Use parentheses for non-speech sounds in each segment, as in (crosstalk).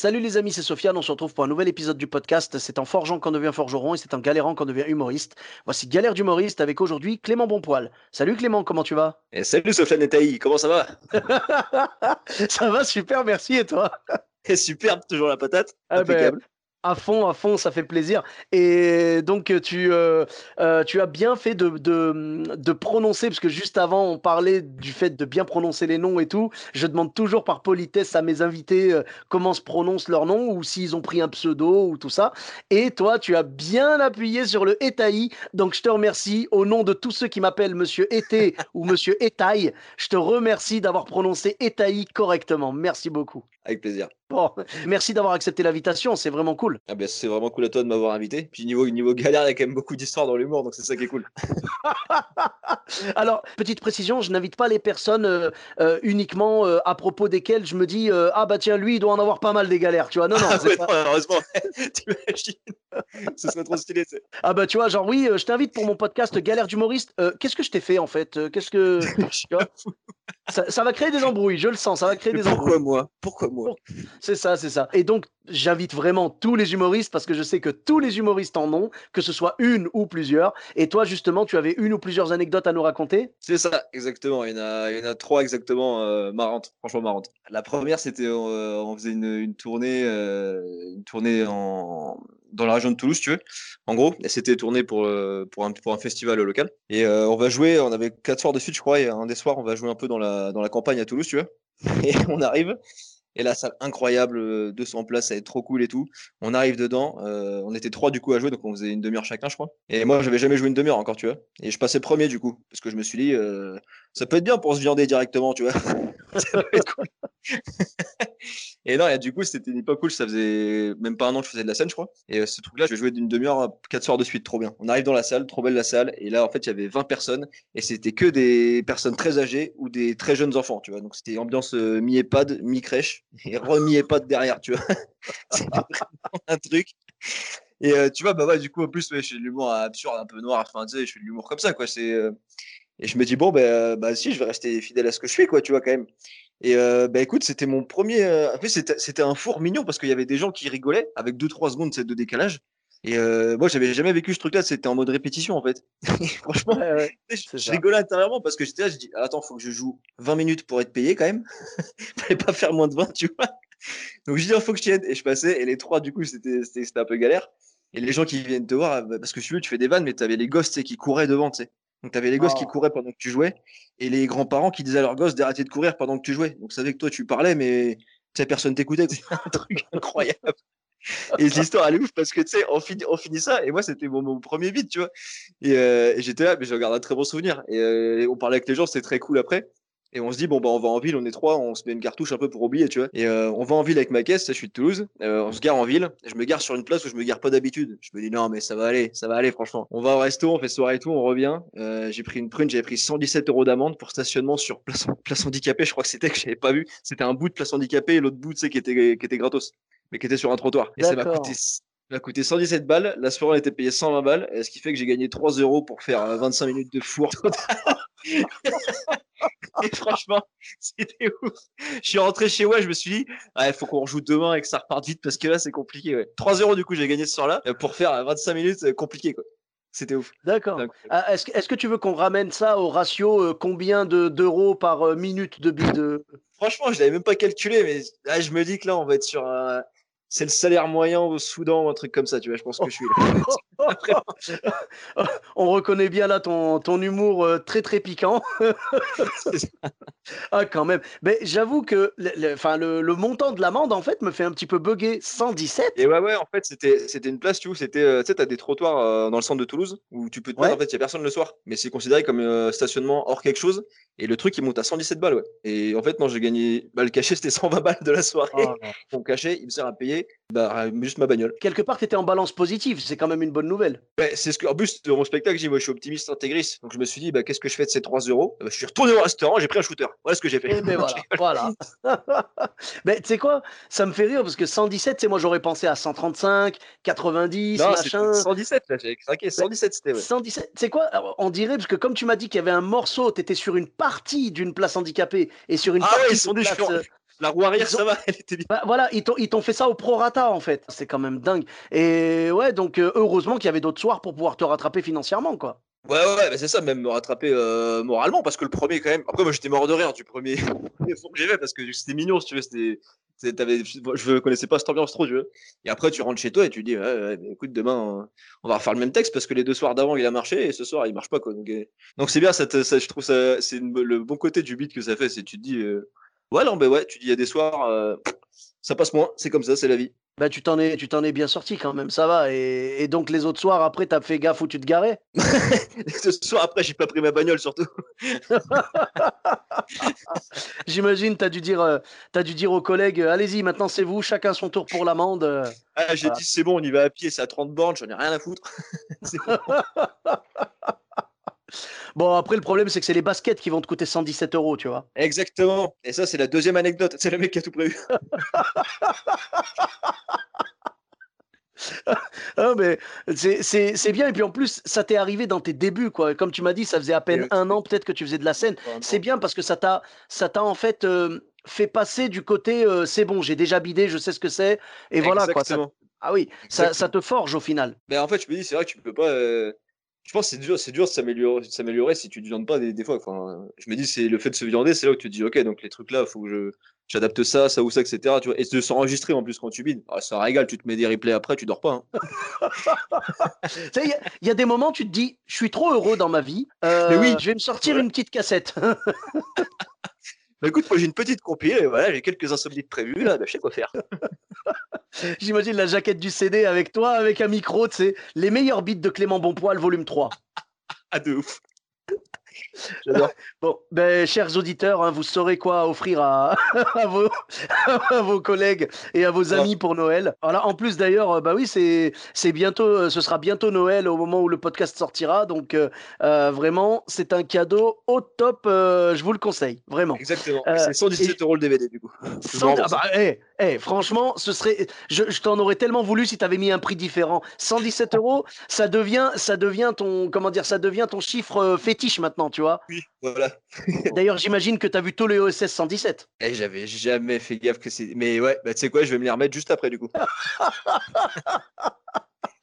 Salut les amis, c'est Sofiane, on se retrouve pour un nouvel épisode du podcast. C'est en forgeant qu'on devient forgeron et c'est en galérant qu'on devient humoriste. Voici Galère d'humoriste avec aujourd'hui Clément Bonpoil. Salut Clément, comment tu vas? Et Salut Sofiane et Taï, comment ça va? (laughs) Ça va super, merci et toi? Superbe, toujours la patate. Ah ben, à fond, à fond, ça fait plaisir. Et donc, tu, euh, euh, tu as bien fait de, de, de, prononcer, parce que juste avant, on parlait du fait de bien prononcer les noms et tout. Je demande toujours par politesse à mes invités euh, comment se prononcent leurs noms ou s'ils ont pris un pseudo ou tout ça. Et toi, tu as bien appuyé sur le Etaï. Donc, je te remercie au nom de tous ceux qui m'appellent Monsieur Été (laughs) ou Monsieur Etaï. Je te remercie d'avoir prononcé Etaï correctement. Merci beaucoup. Avec plaisir. Bon, merci d'avoir accepté l'invitation, c'est vraiment cool. Ah ben, c'est vraiment cool à toi de m'avoir invité. Puis niveau, niveau galère, il y a quand même beaucoup d'histoires dans l'humour, donc c'est ça qui est cool. (laughs) Alors, petite précision, je n'invite pas les personnes euh, euh, uniquement euh, à propos desquelles je me dis Ah bah tiens, lui, il doit en avoir pas mal des galères, tu vois. Non, non, ah ouais, heureusement, (laughs) t'imagines Ce serait trop stylé. Ah bah tu vois, genre oui, je t'invite pour mon podcast Galère d'humoriste. Qu'est-ce que je t'ai fait en fait Qu'est-ce que. (laughs) ça, ça, va créer des embrouilles, je le sens, ça va créer des pourquoi embrouilles. Pourquoi moi? Pourquoi moi? C'est ça, c'est ça. Et donc, j'invite vraiment tous les humoristes parce que je sais que tous les humoristes en ont, que ce soit une ou plusieurs. Et toi, justement, tu avais une ou plusieurs anecdotes à nous raconter? C'est ça, exactement. Il y en a, il y en a trois exactement euh, marrantes, franchement marrantes. La première, c'était euh, on faisait une, tournée, euh, une tournée en, dans la région de Toulouse, tu veux. En gros, et c'était tourné pour, un, pour un festival local. Et on va jouer, on avait quatre soirs de suite, je crois, et un des soirs, on va jouer un peu dans la, dans la campagne à Toulouse, tu vois. (laughs) Et on arrive, et la salle incroyable, 200 places, ça va être trop cool et tout. On arrive dedans, euh, on était trois du coup à jouer, donc on faisait une demi-heure chacun, je crois. Et moi, j'avais jamais joué une demi-heure encore, tu vois. Et je passais premier du coup, parce que je me suis dit, euh, ça peut être bien pour se viander directement, tu vois. (laughs) ça peut être cool. et non, et du coup, c'était pas cool. Ça faisait même pas un an que je faisais de la scène, je crois. Et euh, ce truc-là, je jouais d'une demi-heure, quatre soirs de suite, trop bien. On arrive dans la salle, trop belle la salle. Et là, en fait, il y avait 20 personnes. Et c'était que des personnes très âgées ou des très jeunes enfants, tu vois. Donc, c'était ambiance euh, mi-EHPAD, mi-crèche et re-mi-EHPAD derrière, tu vois. (laughs) c'était un truc. Et euh, tu vois, bah ouais, du coup, en plus, ouais, je fais de l'humour absurde, un peu noir. Enfin, tu sais, je fais de l'humour comme ça, quoi. C'est. Et je me dis, bon, bah, bah, si, je vais rester fidèle à ce que je fais, quoi, tu vois, quand même. Et euh, bah écoute, c'était mon premier. Euh... En c'était un four mignon parce qu'il y avait des gens qui rigolaient avec 2-3 secondes de décalage. Et euh, moi, j'avais jamais vécu ce truc-là. C'était en mode répétition en fait. (laughs) Franchement, je, rigolais intérieurement parce que j'étais là. Je dis, attends, faut que je joue 20 minutes pour être payé quand même. (laughs) Fallait pas faire moins de 20, tu vois. Donc je dis, il faut que je tienne. Et je passais. Et les trois, du coup, c'était un peu galère. Et les gens qui viennent te voir, bah, parce que tu veux, tu fais des vannes, mais tu avais les gosses qui couraient devant, tu sais. Donc, tu avais les gosses qui couraient pendant que tu jouais et les grands-parents qui disaient à leurs gosses d'arrêter de courir pendant que tu jouais. Donc, ça savais que toi, tu parlais, mais personne t'écoutait. C'est un truc (laughs) incroyable. Et l'histoire, elle est ouf parce que tu sais, on finit, on finit ça. Et moi, c'était mon, premier beat, tu vois. Et, euh, j'étais là, mais je regarde un très bon souvenir. Et euh, on parlait avec les gens, c'était très cool après. Et on se dit, bon, bah, on va en ville, on est trois, on se met une cartouche un peu pour oublier, tu vois. Et euh, on va en ville avec ma caisse, je suis de Toulouse, euh, on se gare en ville, je me gare sur une place où je me gare pas d'habitude. Je me dis, non, mais ça va aller, ça va aller, franchement. On va au resto, on fait soirée et tout, on revient. Euh, j'ai pris une prune, j'avais pris 117 euros d'amende pour stationnement sur place, (laughs) place handicapée, je crois que c'était que j'avais pas vu. C'était un bout de place handicapée et l'autre bout, tu sais, qui était, qui était gratos, mais qui était sur un trottoir. Et ça m'a coûté m'a coûté 117 balles. La soirée, était payée 120 balles. Ce qui fait que j'ai gagné 3 euros pour faire 25 minutes de four (laughs) et franchement, c'était ouf. Je suis rentré chez moi, je me suis dit, il faut qu'on rejoue demain et que ça reparte vite parce que là, c'est compliqué. 3 euros du coup, j'ai gagné ce soir-là euh, pour faire 25 minutes, euh, compliqué quoi. C'était ouf. D'accord. Ah, est-ce, est que tu veux qu'on ramène ça au ratio euh, combien de, d'euros par minute de bide Franchement, je l'avais même pas calculé, mais là, je me dis que là, on va être sur un. C'est le salaire moyen au Soudan ou un truc comme ça, tu vois. Je pense que je suis là. (laughs) On reconnaît bien là ton, ton humour euh, très très piquant. (laughs) ah, quand même. Mais j'avoue que le, le, le, montant de l'amende, en fait, me fait un petit peu bugger. 117 Et ouais, ouais, en fait, c'était une place, tu vois, c'était, euh, tu sais, t'as des trottoirs euh, dans le centre de Toulouse où tu peux te mettre, en fait, il n'y a personne le soir. Mais c'est considéré comme stationnement hors quelque chose. Et le truc, il monte à 117 balles, ouais. Et en fait, non, j'ai gagné. Bah, le cachet, c'était 120 balles de la soirée. Oh, Mon cachet, il me sert à payer bah, juste ma bagnole. Quelque part, tu étais en balance positive. C'est quand même une bonne nouvelle. Ouais, c'est ce que, en plus, de mon spectacle, j'ai moi, je suis optimiste intégriste. Donc, je me suis dit, bah, qu'est-ce que je fais de ces 3 euros? Bah, Je suis retourné au restaurant, j'ai pris un shooter. Voilà ce que j'ai fait. Et eh ben (laughs) voilà. voilà. (laughs) Mais tu sais quoi? Ça me fait rire parce que 117, c'est moi, j'aurais pensé à 135, 90, machin. 117, là, j'ai craqué. 117, c'était. Ouais. 117, c'est quoi? On dirait, parce que comme tu m'as dit qu'il y avait un morceau, tu étais sur une partie d'une place handicapée et sur une ah partie ouais, ils sont des euh, la roue arrière, ça va, (laughs) elle était bien. Bah, voilà, ils t'ont fait ça au prorata en fait. C'est quand même dingue. Et ouais, donc euh, heureusement qu'il y avait d'autres soirs pour pouvoir te rattraper financièrement, quoi. Ouais, ouais, ouais bah, c'est ça, même me rattraper euh, moralement, parce que le premier, quand même. Après, moi, j'étais mort de rire du premier, (laughs) premier que j'ai fait, parce que c'était mignon, si tu veux. C'était, je connaissais pas cette ambiance trop, tu veux. Et après, tu rentres chez toi et tu dis, ouais, écoute, demain, on va refaire le même texte, parce que les deux soirs d'avant, il a marché, et ce soir, il marche pas, quoi. Donc, euh, c'est bien, ça, ça, je trouve ça, c'est le bon côté du beat que ça fait, c'est tu te dis. Ouais, non, ben ouais, tu dis, il y a des soirs, euh, ça passe moins, c'est comme ça, c'est la vie. Bah, tu t'en es, tu t'en es bien sorti quand même, ça va. Et, donc les autres soirs, après, t'as fait gaffe où tu te garais? (laughs) Ce soir, après, j'ai pas pris ma bagnole surtout. (laughs) J'imagine, t'as dû dire, euh, as dû dire aux collègues, allez-y, maintenant c'est vous, chacun son tour pour l'amende. Ah, j'ai dit, c'est bon, on y va à pied, c'est à 30 bornes, j'en ai rien à foutre. (laughs) Bon, après, le problème, c'est que c'est les baskets qui vont te coûter 117 euros, tu vois. Exactement. Et ça, c'est la deuxième anecdote. C'est le mec qui a tout prévu. (laughs) ah, mais c'est bien. Et puis en plus, ça t'est arrivé dans tes débuts, quoi. Comme tu m'as dit, ça faisait à peine un an peut-être que tu faisais de la scène. C'est bien parce que ça t'a en fait euh, fait passer du côté euh, c'est bon, j'ai déjà bidé, je sais ce que c'est. Et voilà, quoi. Ah oui, ça, ça, te forge au final. Mais en fait, je me dis, c'est vrai que tu peux pas. Euh, je pense que c'est dur, c'est dur de s'améliorer, si tu ne viandes pas des, fois. Enfin, je me dis, c'est le fait de se viander, c'est là où tu te dis, ok, donc les trucs là, il faut que je, j'adapte ça, ça ou ça, etc. Tu vois, et de s'enregistrer en plus quand tu bides, ah, ça régale, tu te mets des replays après, tu dors pas. (laughs) Il hein. y, a des moments, tu te dis, je suis trop heureux dans ma vie, euh, oui. je vais me sortir une petite cassette. (laughs) bah écoute, moi j'ai une petite compile, et voilà, j'ai quelques insomnies prévues, là, bah, je sais quoi faire. (laughs) J'imagine la jaquette du CD avec toi, avec un micro, tu sais, les meilleurs beats de Clément Bonpoil, volume 3. ah, de ouf. (laughs) Bon, ben, chers auditeurs, hein, vous saurez quoi offrir (laughs) (laughs) à, vos, collègues et à vos amis pour Noël. Voilà, en plus d'ailleurs, euh, bah oui, c'est c'est bientôt, euh, ce sera bientôt Noël au moment où le podcast sortira, donc euh, vraiment, c'est un cadeau au top. je vous le conseille, vraiment. Exactement. c'est 117 euros le DVD du coup. ah bah, hey, eh, hey, franchement, ce serait, je, je t'en aurais tellement voulu si tu avais mis un prix différent. 117 euros, ça devient, ça devient ton, comment dire, ça devient ton chiffre fétiche maintenant, tu vois. Oui, voilà. (laughs) D'ailleurs, j'imagine que tu as vu tous les OSS 117. Eh, j'avais jamais fait gaffe que c'est. Mais ouais, bah, tu sais quoi, je vais me les remettre juste après du coup. (laughs)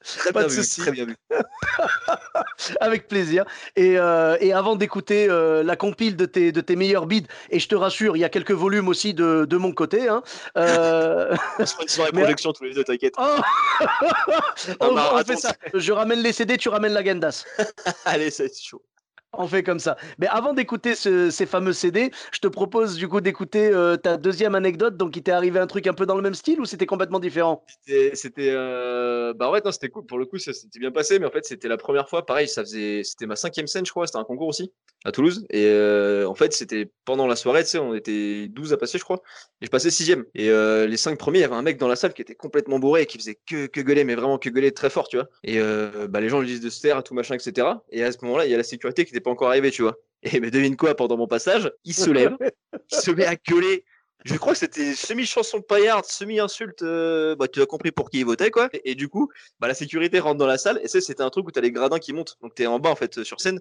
Très Pas de souci. Très bien vu. (laughs) Avec plaisir. Et, euh, et avant d'écouter euh, la compile de tes, de tes meilleurs bids, et je te rassure, il y a quelques volumes aussi de, de mon côté. Hein, euh... on se la projection tous les deux, t'inquiète. Oh on, on fait ça. Je ramène les CD, tu ramènes la Gendas. Allez, c'est chaud. (laughs) On fait comme ça. Mais avant d'écouter ces fameux CD, je te propose du coup d'écouter euh, ta deuxième anecdote. Donc, il t'est arrivé un truc un peu dans le même style ou c'était complètement différent? C'était, euh... bah ouais, non, c'était cool. Pour le coup, ça s'était bien passé, mais en fait, c'était la première fois. Pareil, ça faisait, c'était ma cinquième scène, je crois. C'était un concours aussi à Toulouse. Et euh, en fait, c'était pendant la soirée, tu sais, on était 12 à passer, je crois. Et je passais sixième. Et euh, les cinq premiers, il y avait un mec dans la salle qui était complètement bourré et qui faisait que, que gueuler, mais vraiment que gueuler très fort, tu vois. Et bah, les gens lui disent de se taire, tout machin, etc. Et à ce moment-là, il y a la sécurité qui n'était pas encore arrivée, tu vois. Et mais devine quoi, pendant mon passage, il se lève, (laughs) il se met à gueuler. Je crois que c'était semi-chanson de paillard, semi-insulte. Euh, bah, tu as compris pour qui il votait, quoi. Et, du coup, bah, la sécurité rentre dans la salle. Et ça, c'était un truc où tu as les gradins qui montent. Donc, tu es en bas, en fait, sur scène.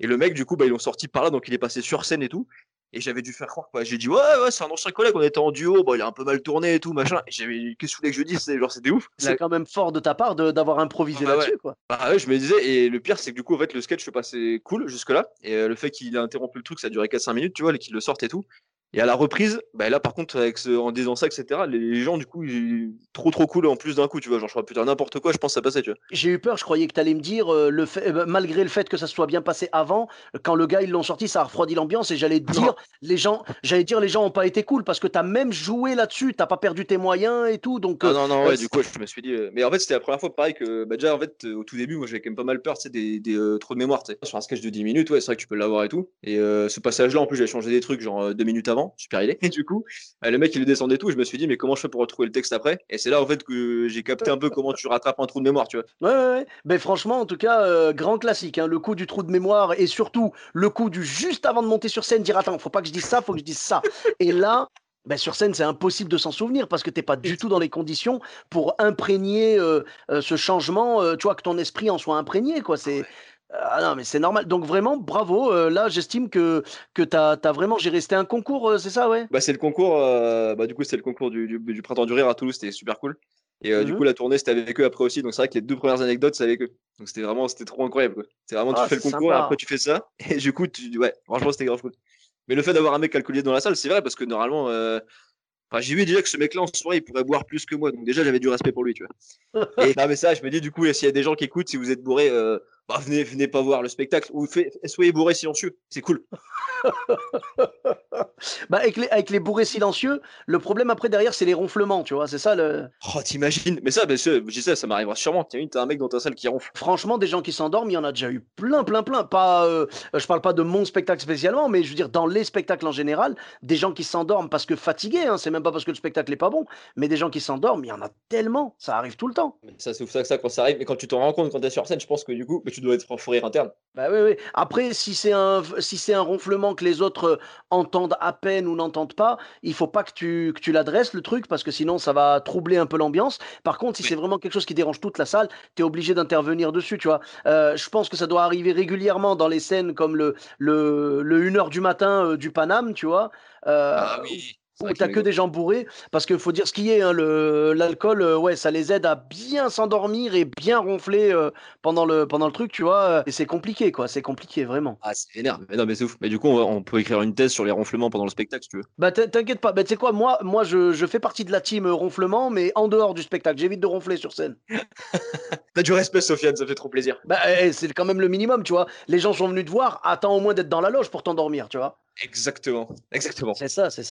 Et le mec, du coup, bah, ils l'ont sorti par là. Donc, il est passé sur scène et tout. Et j'avais dû faire croire, quoi. J'ai dit, ouais, ouais, c'est un ancien collègue, on était en duo, bon, il a un peu mal tourné et tout, machin. Et j'avais, qu'est-ce que vous voulez que je dise? Genre, c'était ouf. C'est quand même fort de ta part d'avoir improvisé ah bah là-dessus, quoi. Bah ouais, je me disais, et le pire, c'est que du coup, en fait, le sketch se passait cool jusque-là. Et euh, le fait qu'il a interrompu le truc, ça a duré 4-5 minutes, tu vois, et qu'il le sorte et tout. Et à la reprise, bah là par contre, avec ce, en disant ça, etc., les gens du coup, ils, trop trop cool en plus d'un coup, tu vois. Genre, je crois putain n'importe quoi, je pense que ça passait, tu vois. J'ai eu peur, je croyais que tu allais me dire, euh, le fait, euh, malgré le fait que ça soit bien passé avant, quand le gars ils l'ont sorti, ça a refroidi l'ambiance et j'allais dire, les gens, j'allais dire, les gens ont pas été cool parce que tu as même joué là-dessus, t'as pas perdu tes moyens et tout. Donc, non, non, non, ouais, du coup, je me suis dit. mais en fait, c'était la première fois pareil que, bah, déjà, en fait, au tout début, moi j'avais quand même pas mal peur, tu sais, des, des trous de mémoire, tu sais. Sur un sketch de 10 minutes, ouais, c'est vrai que tu peux l'avoir et tout. Et ce passage-là, en plus, j'ai changé des trucs, genre deux minutes avant, super il est. du coup, le mec, il le descendait tout. Je me suis dit, mais comment je fais pour retrouver le texte après? Et c'est là, en fait, que j'ai capté un peu comment tu rattrapes un trou de mémoire, tu vois. Ouais, ouais, ouais. Ben, franchement, en tout cas, euh, grand classique. Hein, le coup du trou de mémoire et surtout le coup du juste avant de monter sur scène, dire Attends, faut pas que je dise ça, faut que je dise ça. et là, ben sur scène, c'est impossible de s'en souvenir parce que tu n'es pas du tout dans les conditions pour imprégner euh, euh, ce changement, tu vois, que ton esprit en soit imprégné. Quoi. C'est, ah non, mais c'est normal. Donc vraiment, bravo. Euh, là, j'estime que, que tu as, vraiment géré. C'était un concours, euh, c'est ça, ouais? Bah, C'est le concours, euh, bah, du coup, c'est le concours du, du, Printemps du Rire à Toulouse, c'était super cool. Et du mmh coup, la tournée, c'était avec eux après aussi. Donc c'est vrai que les deux premières anecdotes, c'est avec eux. Donc c'était vraiment, c'était trop incroyable. C'est vraiment, tu ah, fais le concours, et après tu fais ça. (laughs) Et du coup, tu, ouais, franchement, c'était grave cool. Mais le fait d'avoir un mec calculé dans la salle, c'est vrai, parce que normalement, Enfin, j'ai vu déjà que ce mec-là en soirée, il pourrait boire plus que moi. Donc déjà, j'avais du respect pour lui, tu vois. (laughs) Et non, mais ça, je me dis, du coup, s'il y a des gens qui écoutent, si vous êtes bourré, euh, bah, venez, venez pas voir le spectacle ou soyez bourré silencieux. C'est cool. (laughs) bah, avec, les, avec les bourrés silencieux, le problème après derrière, c'est les ronflements, tu vois, c'est ça le. Oh, t'imagines Mais ça, ben, je sais, ça m'arrivera sûrement. T'as un mec dans ta salle qui ronfle. Franchement, des gens qui s'endorment, il y en a déjà eu plein, plein, plein. Pas, euh, je parle pas de mon spectacle spécialement, mais je veux dire, dans les spectacles en général, des gens qui s'endorment parce que fatigués, hein, c'est même pas parce que le spectacle est pas bon, mais des gens qui s'endorment, il y en a tellement, ça arrive tout le temps. Ça, c'est ça, ça quand ça arrive, mais quand tu t'en rends compte quand t'es sur scène, je pense que du coup, tu dois être en fou interne. Bah oui, oui. Après, si c'est un, si c'est un ronflement que les autres entendent à peine ou n'entendent pas, il faut pas que tu, que tu l'adresses le truc parce que sinon ça va troubler un peu l'ambiance. Par contre, si c'est vraiment quelque chose qui dérange toute la salle, tu es obligé d'intervenir dessus, tu vois. Euh, je pense que ça doit arriver régulièrement dans les scènes comme le, le, le 1h du matin euh, du Paname, tu vois. Euh, ah oui où t'as que des gens bourrés, parce qu'il faut dire ce qui est, hein, l'alcool, euh, ouais, ça les aide à bien s'endormir et bien ronfler euh, pendant, le, pendant le truc, tu vois. Euh, et c'est compliqué, quoi, c'est compliqué, vraiment. Ah, c'est énerve, mais non, mais c'est ouf. Mais du coup, on, peut écrire une thèse sur les ronflements pendant le spectacle, si tu veux. Bah, t'inquiète pas, bah, tu sais quoi, moi, moi je, je, fais partie de la team ronflement, mais en dehors du spectacle, j'évite de ronfler sur scène. (laughs) T'as du respect, Sofiane, ça fait trop plaisir. Bah, eh, c'est quand même le minimum, tu vois. Les gens sont venus te voir, attends au moins d'être dans la loge pour t'endormir, tu vois. Exactement, exactement. C'est ça, c'est ça.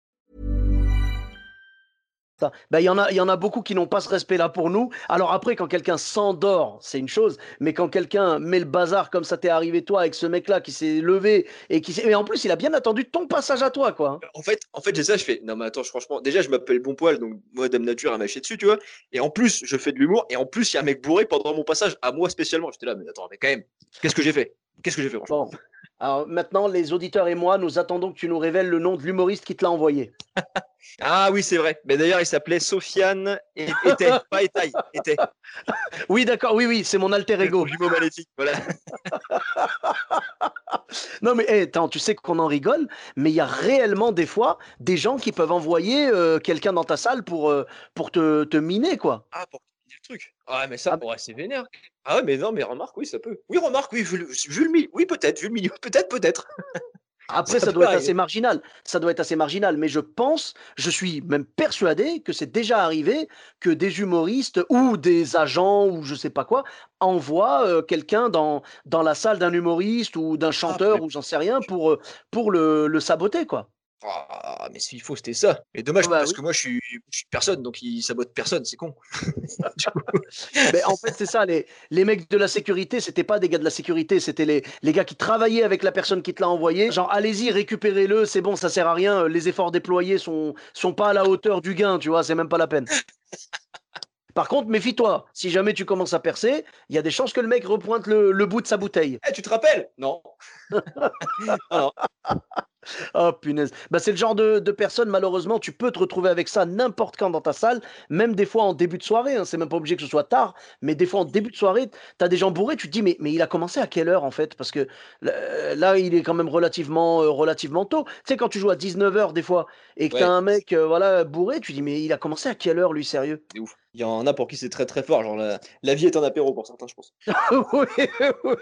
Ben, il y, en a, y en a beaucoup qui n'ont pas ce respect-là pour nous. Alors après, quand quelqu'un s'endort, c'est une chose, mais quand quelqu'un met le bazar comme ça t'est arrivé toi avec ce mec-là qui s'est levé et qui et en plus il a bien attendu ton passage à toi quoi. En fait, en fait j'ai ça, je fais non mais attends, franchement, déjà je m'appelle Bon Poil donc moi Dame Nature a mâché dessus, tu vois. Et en plus, je fais de l'humour et en plus il y a un mec bourré pendant mon passage à moi spécialement. J'étais là mais attends, mais quand même, qu'est-ce que j'ai fait? Qu'est-ce que j'ai fait franchement? Alors maintenant, les auditeurs et moi, nous attendons que tu nous révèles le nom de l'humoriste qui te l'a envoyé. (laughs) ah oui, c'est vrai. Mais d'ailleurs, il s'appelait Sofiane et était, (laughs) pas Etaï, était. Oui, d'accord. Oui, oui, c'est mon alter ego. Jumeau maléfique, voilà. (laughs) non mais attends, tu sais qu'on en rigole, mais il y a réellement des fois des gens qui peuvent envoyer euh, quelqu'un dans ta salle pour, euh, pour te, te, miner, quoi. Ah, pour truc. Ah, mais ça, ah, c'est vénère. Ah, ouais, mais non, mais remarque, oui, ça peut. Oui, remarque, oui, vu le, le oui, peut-être, vu le milieu, (laughs) peut-être, peut-être. Après, ça, doit être assez marginal. Ça doit être assez marginal. Mais je pense, je suis même persuadé que c'est déjà arrivé que des humoristes ou des agents ou je sais pas quoi envoient euh, quelqu'un dans, dans la salle d'un humoriste ou d'un ah, chanteur ou j'en sais rien pour, euh, pour le, le saboter, quoi. Ah, mais s'il faut, c'était ça. Mais dommage, bah parce que moi, je suis, je suis personne, donc il sabote personne, c'est con. (laughs) mais en fait, c'est ça, les, les mecs de la sécurité, c'était pas des gars de la sécurité, c'était les, les gars qui travaillaient avec la personne qui te l'a envoyé. Genre, allez-y, récupérez-le, c'est bon, ça sert à rien, les efforts déployés sont, sont pas à la hauteur du gain, tu vois, c'est même pas la peine. Par contre, méfie-toi. Si jamais tu commences à percer, il y a des chances que le mec repointe le, le bout de sa bouteille. Eh, tu te rappelles? Non. (laughs) Alors. Oh punaise. Bah, c'est le genre de, de personne, malheureusement, tu peux te retrouver avec ça n'importe quand dans ta salle, même des fois en début de soirée. hein, C'est même pas obligé que ce soit tard, mais des fois en début de soirée, tu as des gens bourrés, tu te dis, mais, mais il a commencé à quelle heure en fait? Parce que là, là, il est quand même relativement, euh, relativement tôt. Tu sais, quand tu joues à 19h des fois et que tu as Ouais. un mec euh, voilà, bourré, tu dis, mais il a commencé à quelle heure lui, sérieux? C'est ouf. Il y en a pour qui c'est très très fort. Genre la, la vie est un apéro pour certains, je pense. (laughs) Oui, oui.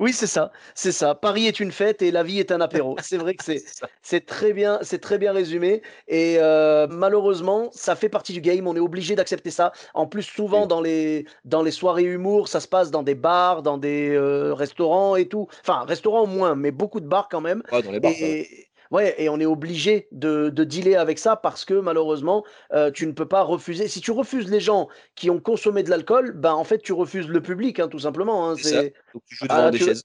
Oui, c'est ça, c'est ça. Paris est une fête et la vie est un apéro. C'est vrai que c'est c'est c'est très bien, c'est très bien résumé. Et euh, malheureusement, ça fait partie du game. On est obligé d'accepter ça. En plus, souvent dans les dans les soirées humour, ça se passe dans des bars, dans des euh, restaurants et tout. Enfin, restaurants moins, mais beaucoup de bars quand même. Ouais, dans les bars. Et ouais, et on est obligé de, de dealer avec ça parce que malheureusement, euh, tu ne peux pas refuser. Si tu refuses les gens qui ont consommé de l'alcool, ben en fait, tu refuses le public, hein, tout simplement. hein. C'est ça. C'est Donc tu joues devant Ah, des tu- chaises.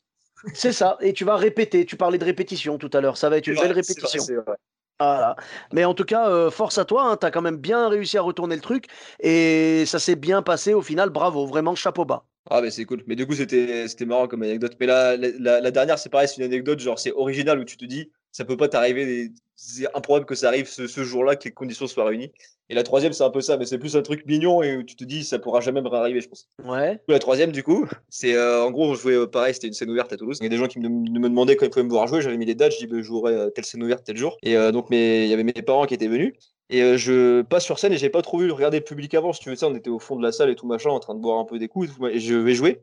C'est ça, et tu vas répéter. Tu parlais de répétition tout à l'heure, ça va être une vrai, belle vrai, répétition. c'est vrai. Voilà. Mais en tout cas, euh, force à toi, tu as quand même bien réussi à retourner le truc et ça s'est bien passé au final, bravo, vraiment chapeau bas. Ah, mais c'est cool. Mais du coup, c'était marrant comme anecdote. Mais la- la dernière, c'est pareil, c'est une anecdote, genre c'est original où tu te dis, ça peut pas t'arriver, des- c'est improbable que ça arrive ce, ce jour-là, que les conditions soient réunies. Et la troisième, c'est un peu ça, mais c'est plus un truc mignon et où tu te dis, ça pourra jamais me réarriver, je pense. Ouais. La troisième, du coup, c'est euh, en gros, on jouait euh, pareil, c'était une scène ouverte à Toulouse. Il y a des gens qui me, me demandaient quand ils pouvaient me voir jouer. J'avais mis les dates, je dis, bah, je jouerai euh, telle scène ouverte tel jour. Et donc, mes- il y avait mes parents qui étaient venus. Et je passe sur scène et j'ai pas trop vu regarder le public avant. Si tu veux ça, on était au fond de la salle et tout machin, en train de boire un peu des coups. et tout, Et je vais jouer.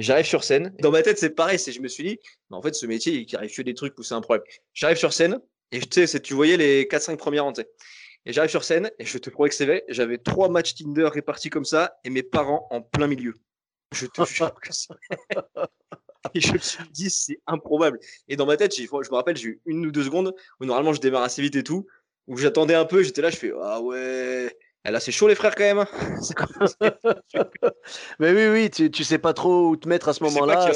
J'arrive sur scène. Dans ma tête, c'est pareil. Je me suis dit, mais en fait, ce métier, il arrive que des trucs où c'est un problème. J'arrive sur scène et tu sais, tu voyais les 4-5 premières sais. Et j'arrive sur scène et je te promets que c'est vrai. J'avais trois matchs Tinder répartis comme ça et mes parents en plein milieu. Je te jure que c'est. Et je me suis dit, c'est improbable. Et dans ma tête, je me rappelle, j'ai eu une ou deux secondes où normalement je démarre assez vite et tout, où j'attendais un peu, j'étais là, je fais Ah ouais, elle a c'est chaud les frères quand même. hein. (laughs) (laughs) Mais oui, oui, tu, tu sais pas trop où te mettre à ce moment-là.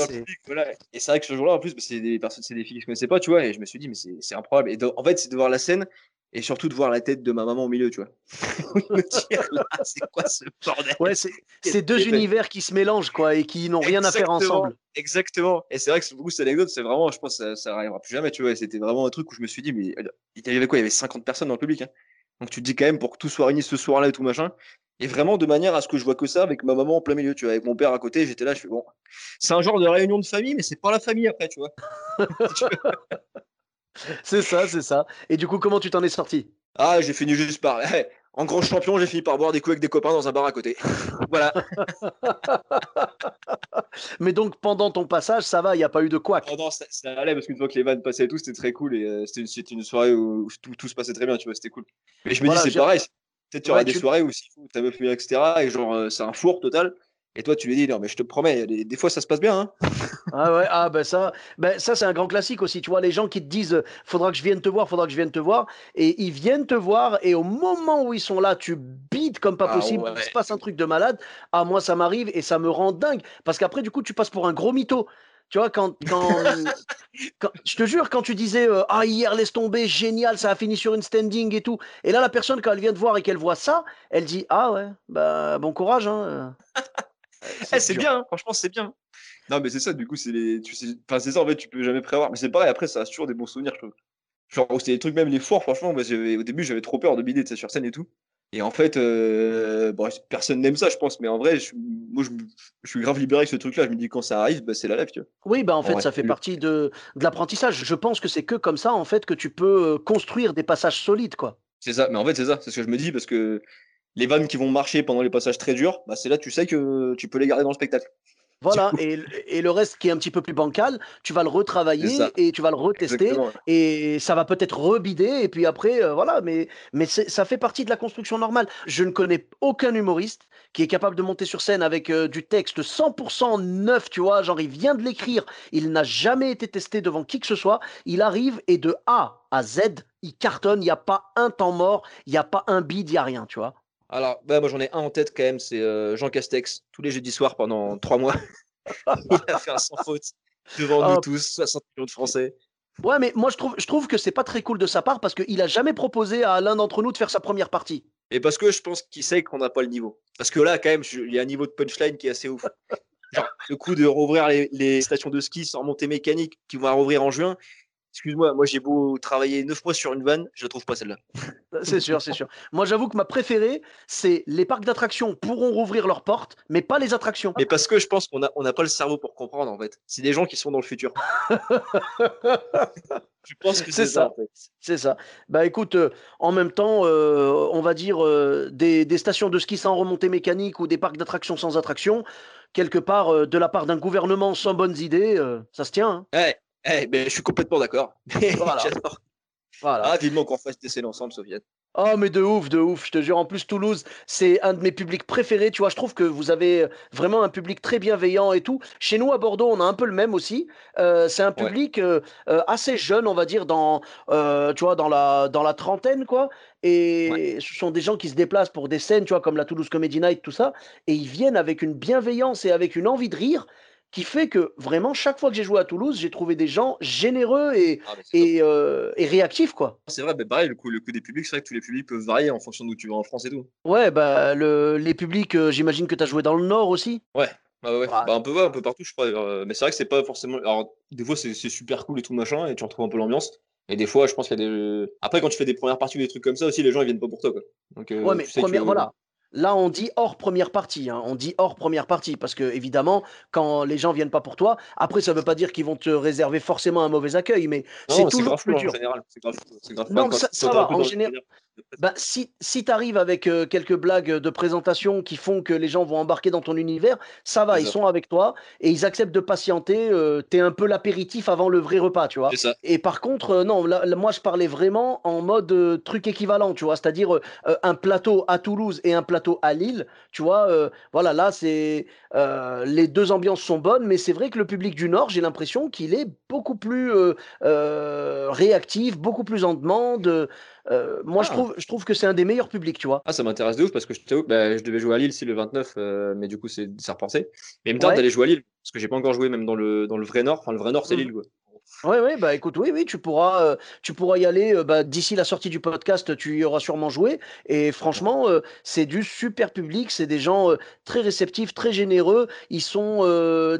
voilà. Et c'est vrai que ce jour-là, en plus, c'est des personnes, c'est des filles que je connaissais pas, tu vois, et je me suis dit, mais c'est improbable. Et de- en fait, c'est de voir la scène et surtout de voir la tête de ma maman au milieu, tu vois. (laughs) là, c'est quoi ce bordel? Ouais, c'est deux univers qui se mélangent, quoi, et qui n'ont rien à faire ensemble. Exactement. Et c'est vrai que ce- beaucoup cette anecdote, c'est vraiment, je pense, ça, ça arrivera plus jamais, tu vois. C'était vraiment un truc où je me suis dit, mais euh, il y avait quoi? Il y avait 50 personnes dans le public. hein. Donc tu te dis quand même pour que tout soit réuni ce soir-là et tout machin. Et vraiment de manière à ce que je vois que ça avec ma maman en plein milieu, tu vois, avec mon père à côté, j'étais là, je fais bon. C'est un genre de réunion de famille, mais c'est pas la famille après, tu vois. Tu vois (laughs) C'est ça, c'est ça. Et du coup, comment tu t'en es sorti? Ah, j'ai fini juste par. (laughs) en grand champion, j'ai fini par boire des coups avec des copains dans un bar à côté. (laughs) voilà. (laughs) Mais donc, pendant ton passage, ça va, il n'y a pas eu de couac. Oh non, ça, ça allait parce qu'une fois que les vannes passaient et tout, c'était très cool et euh, c'était une, une soirée où, tout, tout se passait très bien, tu vois, c'était cool. Mais je me Voilà, dis, c'est pareil, peut-être tu auras Ouais, des tu- soirées où si ta meuf etc., et genre euh, c'est un four total, et toi tu lui dis, non, mais je te promets, il des, des fois ça se passe bien, hein. (laughs) Ah ouais, ah ben ça, ben ça c'est un grand classique aussi. Tu vois, les gens qui te disent, faudra que je vienne te voir, faudra que je vienne te voir, et ils viennent te voir, et au moment où ils sont là, tu bides comme pas Ah possible, il ouais. se passe un truc de malade. Ah moi ça m'arrive et ça me rend dingue, parce qu'après du coup tu passes pour un gros mytho. Tu vois, quand, quand, (laughs) quand- je te jure, quand tu disais euh, Ah, hier, laisse tomber, génial, ça a fini sur une standing et tout. Et là, la personne, quand elle vient te voir et qu'elle voit ça, elle dit Ah ouais, bah bon courage. Hein. Eh, c'est dur. bien, hein, franchement, c'est bien. Non, mais c'est ça, du coup, c'est les. Tu sais... Enfin, c'est ça, en fait, tu peux jamais prévoir. Mais c'est pareil, après, ça reste toujours des bons souvenirs, je trouve. Genre, c'était des trucs, même les foires, franchement, moi, au début, j'avais trop peur de bider, sur scène et tout. Et en fait, euh, bon, personne n'aime ça, je pense, mais en vrai, je... moi, je... je suis grave libéré avec ce truc-là. Je me dis, quand ça arrive, bah, c'est la live, tu vois. Oui, bah en fait, ça fait le- partie de, de l'apprentissage. Je pense que c'est que comme ça, en fait, que tu peux euh, construire des passages solides, quoi. C'est ça, mais en fait, c'est ça, c'est ce que je me dis, parce que les vannes qui vont marcher pendant les passages très durs, bah, c'est là, tu sais que tu peux les garder dans le spectacle. Voilà, et, et le reste qui est un petit peu plus bancal, tu vas le retravailler et tu vas le retester Exactement. et ça va peut-être rebider et puis après, euh, voilà, mais, ça fait partie de la construction normale. Je ne connais aucun humoriste qui est capable de monter sur scène avec euh, du texte 100% neuf, tu vois, genre il vient de l'écrire, il n'a jamais été testé devant qui que ce soit, il arrive et de A à Z, il cartonne, il n'y a pas un temps mort, il n'y a pas un bide, il n'y a rien, tu vois. Alors, bah, moi, j'en ai un en tête quand même, c'est euh, Jean Castex, tous les jeudis soirs pendant trois mois. (laughs) Il a fait un sans faute devant Oh. nous tous, 60 millions de Français. Ouais, mais moi je trouve, je trouve que c'est pas très cool de sa part parce qu'il a jamais proposé à l'un d'entre nous de faire sa première partie. Et parce que je pense qu'il sait qu'on n'a pas le niveau. Parce que là, quand même, il y a un niveau de punchline qui est assez ouf. Genre, le coup de rouvrir les, les stations de ski sans montée mécanique qui vont rouvrir en juin, Excuse-moi, moi j'ai beau travailler neuf mois sur une vanne, je ne trouve pas celle-là. (laughs) C'est sûr, c'est sûr. Moi j'avoue que ma préférée, c'est les parcs d'attractions pourront rouvrir leurs portes, mais pas les attractions. Mais parce que je pense qu'on n'a on pas le cerveau pour comprendre en fait. C'est des gens qui sont dans le futur. (laughs) je pense que c'est ça. C'est ça. Bah écoute, euh, en même temps, euh, on va dire euh, des, des, stations de ski sans remontée mécanique ou des parcs d'attractions sans attractions, quelque part de la part d'un gouvernement sans bonnes idées, ça se tient. Hein. Ouais. Eh ben, je suis complètement d'accord. (laughs) Voilà. J'adore. Voilà. Ah, vivement qu'on fasse des scènes ensemble, Soviet. Oh, mais de ouf, de ouf, je te jure. En plus, Toulouse, c'est un de mes publics préférés. Tu vois, je trouve que vous avez vraiment un public très bienveillant et tout. Chez nous, à Bordeaux, on a un peu le même aussi. Euh, c'est un public euh, euh, assez jeune, on va dire, dans, tu vois, dans, la, dans la trentaine, quoi. Et ce sont des gens qui se déplacent pour des scènes, tu vois, comme la Toulouse Comedy Night, tout ça. Et ils viennent avec une bienveillance et avec une envie de rire qui fait que vraiment, chaque fois que j'ai joué à Toulouse, j'ai trouvé des gens généreux et, ah, et, euh, et, réactifs. quoi. C'est vrai, mais pareil, le coup, le coup des publics, c'est vrai que tous les publics peuvent varier en fonction d'où tu vas en France et tout. Ouais, bah, le, les publics, euh, j'imagine que tu as joué dans le Nord aussi Ouais. Bah ouais, Bah, un peu un peu partout, je crois. Euh, mais c'est vrai que c'est pas forcément. Alors, des fois, c'est super cool et tout machin, et tu retrouves un peu l'ambiance. Et des fois, je pense qu'il y a des. Après, quand tu fais des premières parties ou des trucs comme ça aussi, les gens ils viennent pas pour toi. Quoi. Donc, ouais, mais première, voilà. Là, on dit hors première partie. Hein. On dit hors première partie parce que, évidemment, quand les gens viennent pas pour toi, après, ça ne veut pas dire qu'ils vont te réserver forcément un mauvais accueil, mais c'est toujours plus dur. En général. C'est grave, Non, ça, ça va. En général, bah, si si tu arrives avec euh, quelques blagues de présentation qui font que les gens vont embarquer dans ton univers, ça va, ils sont avec toi et ils acceptent de patienter. Euh, tu es un peu l'apéritif avant le vrai repas, tu vois. Et par contre, euh, non, moi je parlais vraiment en mode truc équivalent, tu vois, c'est-à-dire un plateau à Toulouse et un plateau à Lille, tu vois. voilà, là, c'est les deux ambiances sont bonnes, mais c'est vrai que le public du Nord, j'ai l'impression qu'il est beaucoup plus réactif, beaucoup plus en demande. Euh, moi, je, ah. trouve, je trouve que c'est un des meilleurs publics, tu vois. Ah, ça m'intéresse de ouf parce que je, bah, je devais jouer à Lille si le 29, euh, mais du coup, c'est repensé. Mais il me tarde d'aller jouer à Lille parce que j'ai pas encore joué même dans le, dans le vrai Nord. Enfin, le vrai Nord, c'est mmh. Lille, quoi. Oui, oui, bah écoute, oui, oui, tu pourras, euh, tu pourras y aller bah, d'ici la sortie du podcast, tu y auras sûrement joué. Et franchement, c'est du super public, c'est des gens très réceptifs, très généreux. Ils sont,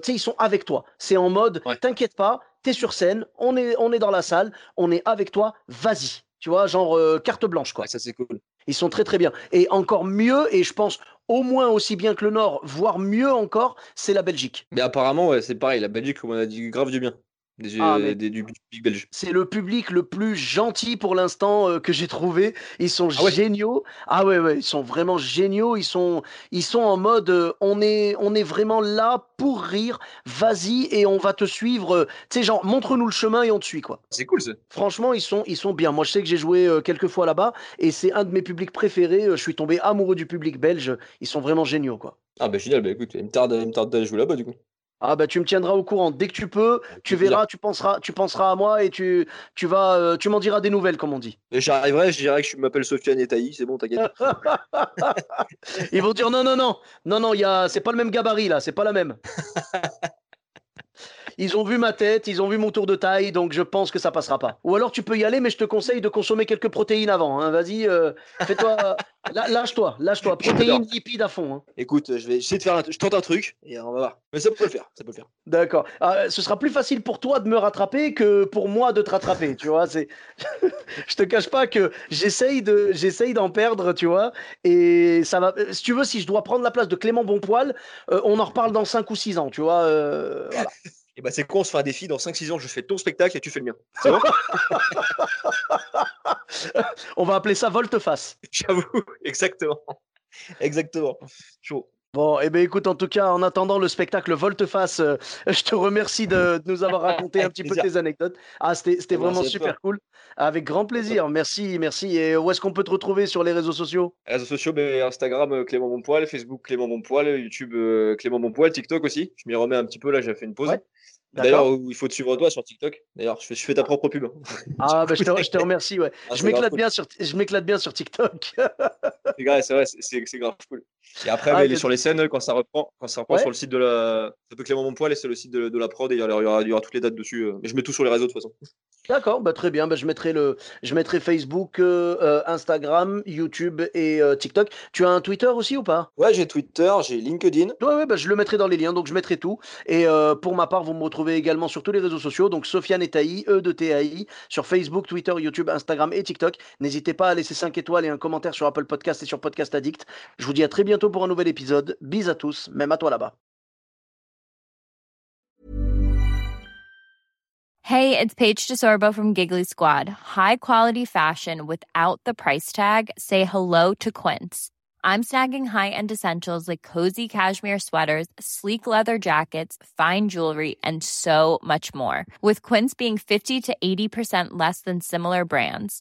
tu sais, ils sont avec toi. C'est en mode, t'inquiète pas, t'es sur scène, on est, on est dans la salle, on est avec toi, vas-y. Tu vois, genre euh, carte blanche, quoi. ça, c'est cool. Ils sont très, très bien. Et encore mieux, et je pense au moins aussi bien que le Nord, voire mieux encore, c'est la Belgique. Mais apparemment, ouais, c'est pareil. La Belgique, on a dit grave du bien. Ah, du public belge. C'est le public le plus gentil pour l'instant euh, que j'ai trouvé. Ils sont ah géniaux. Ah ouais, ouais, ils sont vraiment géniaux. Ils sont, ils sont en mode, euh, on est, on est vraiment là pour rire. Vas-y et on va te suivre. Euh, tu sais, genre, montre-nous le chemin et on te suit, quoi. C'est cool, ça. Franchement, ils sont, ils sont bien. Moi, je sais que j'ai joué quelques fois là-bas et c'est un de mes publics préférés. je suis tombé amoureux du public belge. Ils sont vraiment géniaux, quoi. Ah bah génial. Bah écoute, il me tarde, il me tarde d'aller jouer là-bas, du coup. Ah bah tu me tiendras au courant dès que tu peux, tu verras, tu penseras, tu penseras à moi et tu, tu vas, euh, tu m'en diras des nouvelles comme on dit. J'arriverai, je dirais que je m'appelle Sofiane et Taï, c'est bon, t'inquiète. (laughs) Ils vont dire non non non, non non, il c'est pas le même gabarit là, c'est pas la même. (laughs) Ils ont vu ma tête, ils ont vu mon tour de taille, donc je pense que ça passera pas. Ou alors tu peux y aller, mais je te conseille de consommer quelques protéines avant. Hein. Vas-y, euh, fais-toi, lâche-toi, lâche-toi. Protéines, lipides à fond. Hein. Écoute, je vais essayer de faire, un... je tente un truc et on va voir. Mais ça peut le faire, ça peut le faire. D'accord. Ah, ce sera plus facile pour toi de me rattraper que pour moi de te rattraper. Tu vois, c'est. (laughs) je te cache pas que j'essaye de, j'essaye d'en perdre, tu vois, et ça va. Si tu veux, si je dois prendre la place de Clément Bonpoil, euh, on en reparle dans 5 ou 6 ans, tu vois. Euh, voilà. (laughs) Et bah c'est con, on se fera un défi dans 5-6 ans, je fais ton spectacle et tu fais le mien. (laughs) C'est bon? (laughs) On va appeler ça volte-face. J'avoue, exactement. Exactement. Chaud. Bon, eh ben écoute, en tout cas, en attendant le spectacle Volte-Face, euh, (laughs) je te remercie de, nous avoir raconté un petit peu tes anecdotes. Ah, c'était vraiment super cool. Avec grand plaisir. Merci, merci. Et où est-ce qu'on peut te retrouver sur les réseaux sociaux? Réseaux sociaux, ben, Instagram euh, Clément Bonpoil, Facebook Clément Bonpoil, YouTube euh, Clément Bonpoil, TikTok aussi. Je m'y remets un petit peu là, j'ai fait une pause. D'ailleurs, il faut te suivre toi sur TikTok. D'ailleurs, je fais, ta propre pub. (laughs) Ah, bah, je, te, remercie. Ouais. Ah, je m'éclate bien sur, je m'éclate bien sur TikTok. c'est grave, c'est vrai, c'est grave cool. Et après, ah, il est sur les scènes quand ça reprend, quand ça reprend sur le site de la, ça peut Clément Monpoil et c'est le site de, la prod et il y, aura, il y, aura, toutes les dates dessus. Euh. Mais je mets tout sur les réseaux de toute façon. D'accord, bah très bien. Bah, je mettrai le, je mettrai Facebook, euh, euh, Instagram, YouTube et euh, TikTok. Tu as un Twitter aussi ou pas? Ouais, j'ai Twitter, j'ai LinkedIn. Ouais, ouais, bah, je le mettrai dans les liens, donc je mettrai tout. Et pour ma part, vous me retrouvez également sur tous les réseaux sociaux, donc Sofiane et Taï, E de TAI, sur Facebook, Twitter, YouTube, Instagram et TikTok. N'hésitez pas à laisser 5 étoiles et un commentaire sur Apple Podcast et sur Podcast Addict. Je vous dis à très bientôt pour un nouvel épisode. Bis à tous, même à toi là-bas. Hey, it's Paige DeSorbo from Giggly Squad. High quality fashion without the price tag. Say hello to Quince. I'm snagging high-end essentials like cozy cashmere sweaters, sleek leather jackets, fine jewelry, and so much more. With Quince being 50 to 80% less than similar brands.